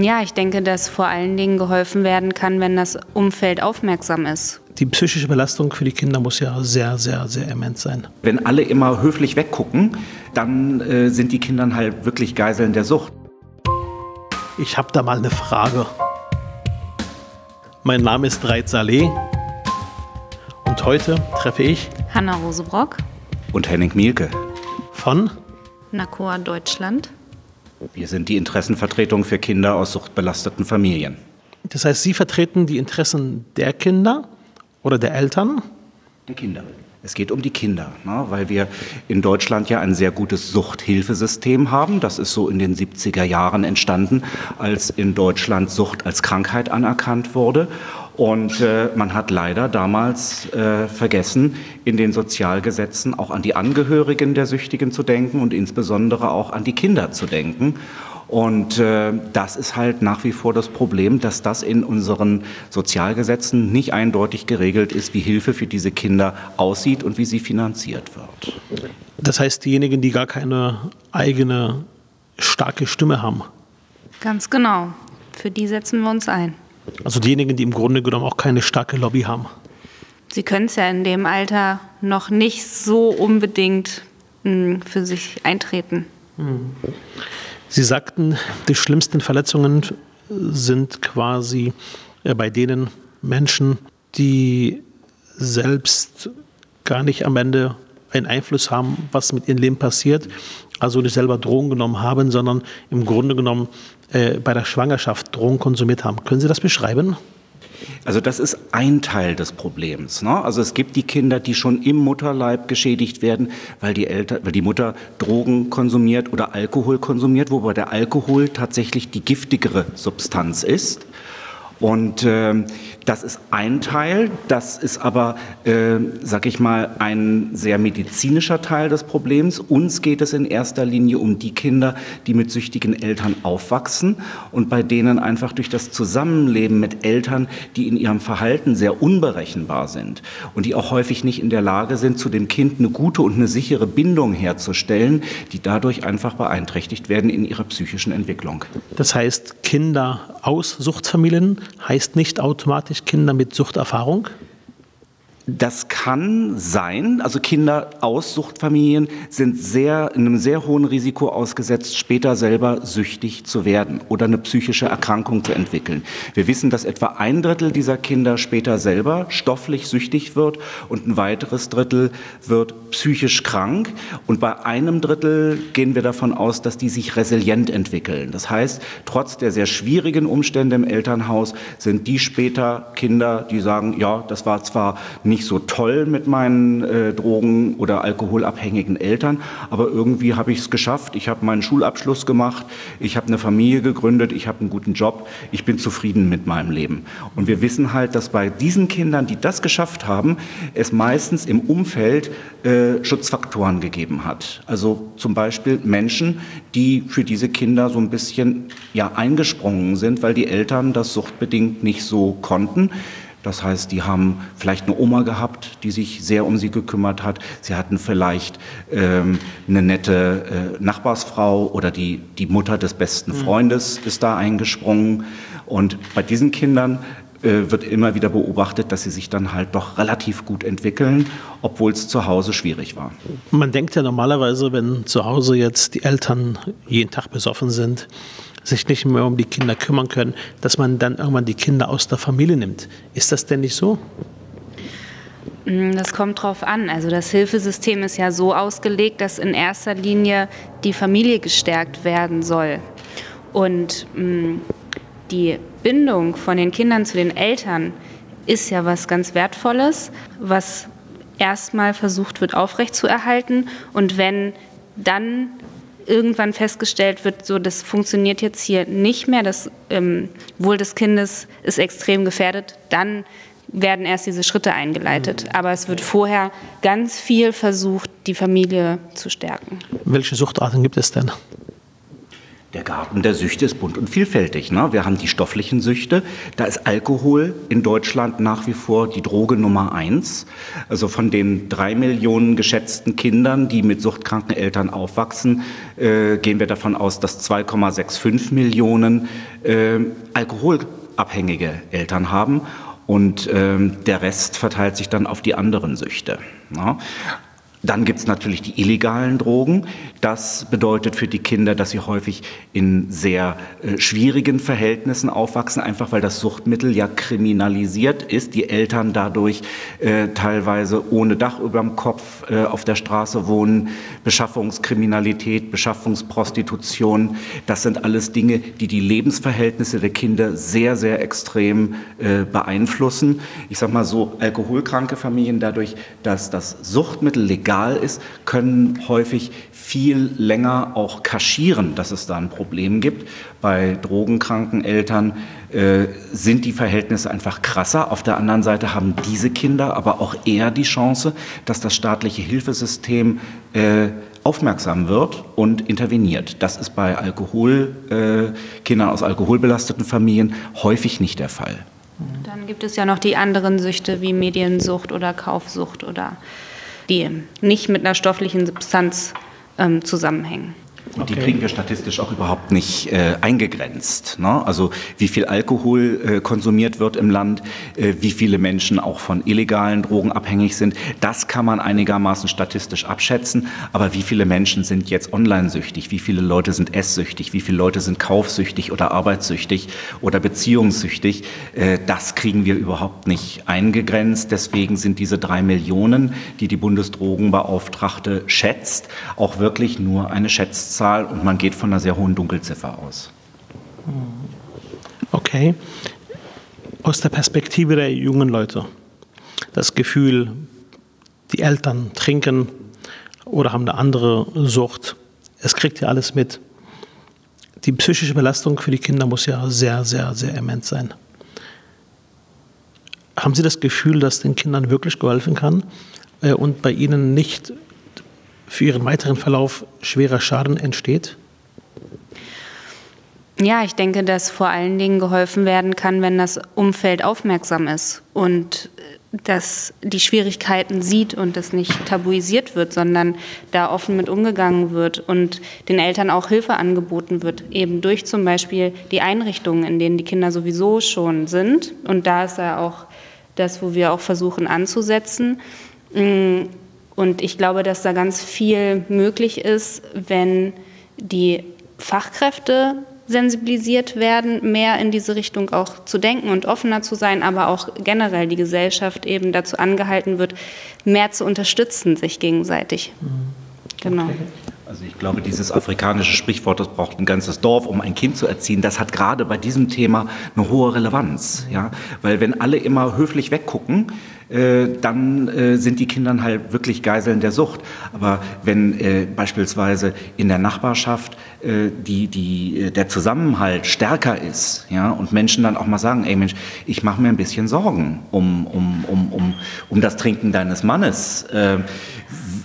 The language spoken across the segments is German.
Ja, ich denke, dass vor allen Dingen geholfen werden kann, wenn das Umfeld aufmerksam ist. Die psychische Belastung für die Kinder muss ja sehr, sehr, sehr immens sein. Wenn alle immer höflich weggucken, dann äh, sind die Kinder halt wirklich Geiseln der Sucht. Ich habe da mal eine Frage. Mein Name ist Reit Saleh und heute treffe ich Hanna Rosebrock Und Henning Mielke. von NACOA Deutschland. Wir sind die Interessenvertretung für Kinder aus suchtbelasteten Familien. Das heißt, Sie vertreten die Interessen der Kinder oder der Eltern? Der Kinder. Es geht um die Kinder, ne, weil wir in Deutschland ja ein sehr gutes Suchthilfesystem haben. Das ist so in den 70er Jahren entstanden, als in Deutschland Sucht als Krankheit anerkannt wurde. Und äh, man hat leider damals äh, vergessen, in den Sozialgesetzen auch an die Angehörigen der Süchtigen zu denken und insbesondere auch an die Kinder zu denken. Und äh, das ist halt nach wie vor das Problem, dass das in unseren Sozialgesetzen nicht eindeutig geregelt ist, wie Hilfe für diese Kinder aussieht und wie sie finanziert wird. Das heißt, diejenigen, die gar keine eigene starke Stimme haben. Ganz genau. Für die setzen wir uns ein. Also diejenigen, die im Grunde genommen auch keine starke Lobby haben. Sie können es ja in dem Alter noch nicht so unbedingt mh, für sich eintreten. Sie sagten, die schlimmsten Verletzungen sind quasi äh, bei denen Menschen, die selbst gar nicht am Ende einen Einfluss haben, was mit ihrem Leben passiert, also nicht selber Drogen genommen haben, sondern im Grunde genommen äh, bei der Schwangerschaft Drogen konsumiert haben. Können Sie das beschreiben? Also das ist ein Teil des Problems. Ne? Also es gibt die Kinder, die schon im Mutterleib geschädigt werden, weil die, Eltern, weil die Mutter Drogen konsumiert oder Alkohol konsumiert, wobei der Alkohol tatsächlich die giftigere Substanz ist. Und ähm, das ist ein Teil, das ist aber, äh, sag ich mal, ein sehr medizinischer Teil des Problems. Uns geht es in erster Linie um die Kinder, die mit süchtigen Eltern aufwachsen und bei denen einfach durch das Zusammenleben mit Eltern, die in ihrem Verhalten sehr unberechenbar sind und die auch häufig nicht in der Lage sind, zu dem Kind eine gute und eine sichere Bindung herzustellen, die dadurch einfach beeinträchtigt werden in ihrer psychischen Entwicklung. Das heißt, Kinder aus Suchtfamilien heißt nicht automatisch Kinder mit Suchterfahrung? Das kann sein. Also Kinder aus Suchtfamilien sind sehr, in einem sehr hohen Risiko ausgesetzt, später selber süchtig zu werden oder eine psychische Erkrankung zu entwickeln. Wir wissen, dass etwa ein Drittel dieser Kinder später selber stofflich süchtig wird und ein weiteres Drittel wird psychisch krank. Und bei einem Drittel gehen wir davon aus, dass die sich resilient entwickeln. Das heißt, trotz der sehr schwierigen Umstände im Elternhaus sind die später Kinder, die sagen, ja, das war zwar nicht so toll mit meinen äh, Drogen- oder alkoholabhängigen Eltern, aber irgendwie habe ich es geschafft. Ich habe meinen Schulabschluss gemacht, ich habe eine Familie gegründet, ich habe einen guten Job, ich bin zufrieden mit meinem Leben. Und wir wissen halt, dass bei diesen Kindern, die das geschafft haben, es meistens im Umfeld äh, Schutzfaktoren gegeben hat. Also zum Beispiel Menschen, die für diese Kinder so ein bisschen ja, eingesprungen sind, weil die Eltern das suchtbedingt nicht so konnten. Das heißt, die haben vielleicht eine Oma gehabt, die sich sehr um sie gekümmert hat. Sie hatten vielleicht ähm, eine nette äh, Nachbarsfrau oder die, die Mutter des besten Freundes ist da eingesprungen. Und bei diesen Kindern äh, wird immer wieder beobachtet, dass sie sich dann halt doch relativ gut entwickeln, obwohl es zu Hause schwierig war. Man denkt ja normalerweise, wenn zu Hause jetzt die Eltern jeden Tag besoffen sind, sich nicht mehr um die Kinder kümmern können, dass man dann irgendwann die Kinder aus der Familie nimmt. Ist das denn nicht so? Mm, Das kommt drauf an. Also das Hilfesystem ist ja so ausgelegt, dass in erster Linie die Familie gestärkt werden soll. Und mh, die Bindung von den Kindern zu den Eltern ist ja was ganz Wertvolles, was erstmal versucht wird aufrechtzuerhalten. Und wenn dann irgendwann festgestellt wird, so das funktioniert jetzt hier nicht mehr, das ähm, Wohl des Kindes ist extrem gefährdet, dann werden erst diese Schritte eingeleitet. Aber es wird vorher ganz viel versucht, die Familie zu stärken. Welche Suchtarten gibt es denn? Der Garten der Süchte ist bunt und vielfältig. Ne? Wir haben die stofflichen Süchte. Da ist Alkohol in Deutschland nach wie vor die Droge Nummer eins. Also von den drei Millionen geschätzten Kindern, die mit suchtkranken Eltern aufwachsen, äh, gehen wir davon aus, dass 2,65 Millionen äh, alkoholabhängige Eltern haben. Und ähm, der Rest verteilt sich dann auf die anderen Süchte. Ne? Dann gibt es natürlich die illegalen Drogen. Das bedeutet für die Kinder, dass sie häufig in sehr äh, schwierigen Verhältnissen aufwachsen, einfach weil das Suchtmittel ja kriminalisiert ist. Die Eltern dadurch äh, teilweise ohne Dach über dem Kopf äh, auf der Straße wohnen. Beschaffungskriminalität, Beschaffungsprostitution, das sind alles Dinge, die die Lebensverhältnisse der Kinder sehr, sehr extrem äh, beeinflussen. Ich sage mal so, alkoholkranke Familien dadurch, dass das Suchtmittel legal legal ist, können häufig viel länger auch kaschieren, dass es da ein Problem gibt. Bei drogenkranken Eltern äh, sind die Verhältnisse einfach krasser. Auf der anderen Seite haben diese Kinder aber auch eher die Chance, dass das staatliche Hilfesystem äh, aufmerksam wird und interveniert. Das ist bei Alkohol, äh, Kindern aus alkoholbelasteten Familien häufig nicht der Fall. Dann gibt es ja noch die anderen Süchte wie Mediensucht oder Kaufsucht oder die nicht mit einer stofflichen Substanz ähm, zusammenhängen. Und die kriegen wir statistisch auch überhaupt nicht äh, eingegrenzt. Ne? Also wie viel Alkohol äh, konsumiert wird im Land, äh, wie viele Menschen auch von illegalen Drogen abhängig sind, das kann man einigermaßen statistisch abschätzen. Aber wie viele Menschen sind jetzt online-süchtig, wie viele Leute sind esssüchtig, wie viele Leute sind kaufsüchtig oder arbeitssüchtig oder beziehungssüchtig, äh, das kriegen wir überhaupt nicht eingegrenzt. Deswegen sind diese drei Millionen, die die Bundesdrogenbeauftragte schätzt, auch wirklich nur eine Schätzzahl Zahl und man geht von einer sehr hohen Dunkelziffer aus. Okay. Aus der Perspektive der jungen Leute, das Gefühl, die Eltern trinken oder haben eine andere Sucht, es kriegt ja alles mit. Die psychische Belastung für die Kinder muss ja sehr, sehr, sehr immens sein. Haben Sie das Gefühl, dass den Kindern wirklich geholfen kann äh, und bei ihnen nicht für ihren weiteren Verlauf schwerer Schaden entsteht? Ja, ich denke, dass vor allen Dingen geholfen werden kann, wenn das Umfeld aufmerksam ist und äh, dass die Schwierigkeiten sieht und das nicht tabuisiert wird, sondern da offen mit umgegangen wird und den Eltern auch Hilfe angeboten wird, eben durch zum Beispiel die Einrichtungen, in denen die Kinder sowieso schon sind. Und da ist ja auch das, wo wir auch versuchen anzusetzen. Und ich glaube, dass da ganz viel möglich ist, wenn die Fachkräfte sensibilisiert werden, mehr in diese Richtung auch zu denken und offener zu sein, aber auch generell die Gesellschaft eben dazu angehalten wird, mehr zu unterstützen, sich gegenseitig. Mhm. Genau. Okay. Also ich glaube, dieses afrikanische Sprichwort, das braucht ein ganzes Dorf, um ein Kind zu erziehen, das hat gerade bei diesem Thema eine hohe Relevanz. Ja? Weil wenn alle immer höflich weggucken, äh, dann äh, sind die Kinder halt wirklich Geiseln der Sucht. Aber wenn äh, beispielsweise in der Nachbarschaft äh, die, die, äh, der Zusammenhalt stärker ist ja, und Menschen dann auch mal sagen, ey Mensch, ich mache mir ein bisschen Sorgen um, um, um, um, um das Trinken deines Mannes.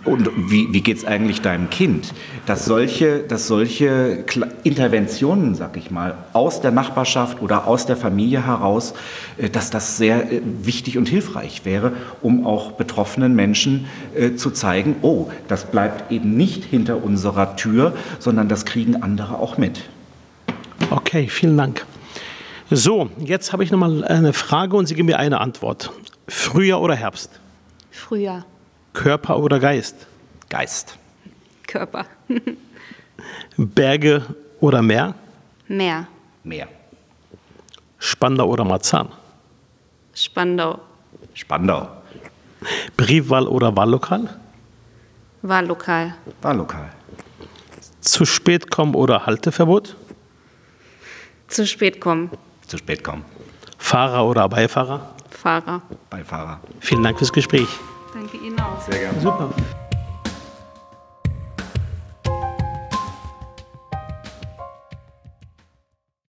Und wie, wie geht es eigentlich deinem Kind? Dass solche, dass solche Interventionen, sag ich mal, aus der Nachbarschaft oder aus der Familie heraus, äh, dass das sehr äh, wichtig und hilfreich wäre, um auch betroffenen Menschen äh, zu zeigen, oh, das bleibt eben nicht hinter unserer Tür, sondern das kriegen andere auch mit. Okay, vielen Dank. So, jetzt habe ich noch mal eine Frage und Sie geben mir eine Antwort. Frühjahr oder Herbst? Frühjahr. Körper oder Geist? Geist. Körper. Berge oder Meer? Meer. Meer. Spandau oder Marzahn? Spandau. Spandau. Briefwahl oder Wahllokal? Wahllokal. Wahllokal. Zu spät kommen oder Halteverbot? Zu spät kommen. Zu spät kommen. Fahrer oder Beifahrer? Fahrer. Beifahrer. Vielen Dank fürs Gespräch. Danke Ihnen auch. Sehr gerne. Super.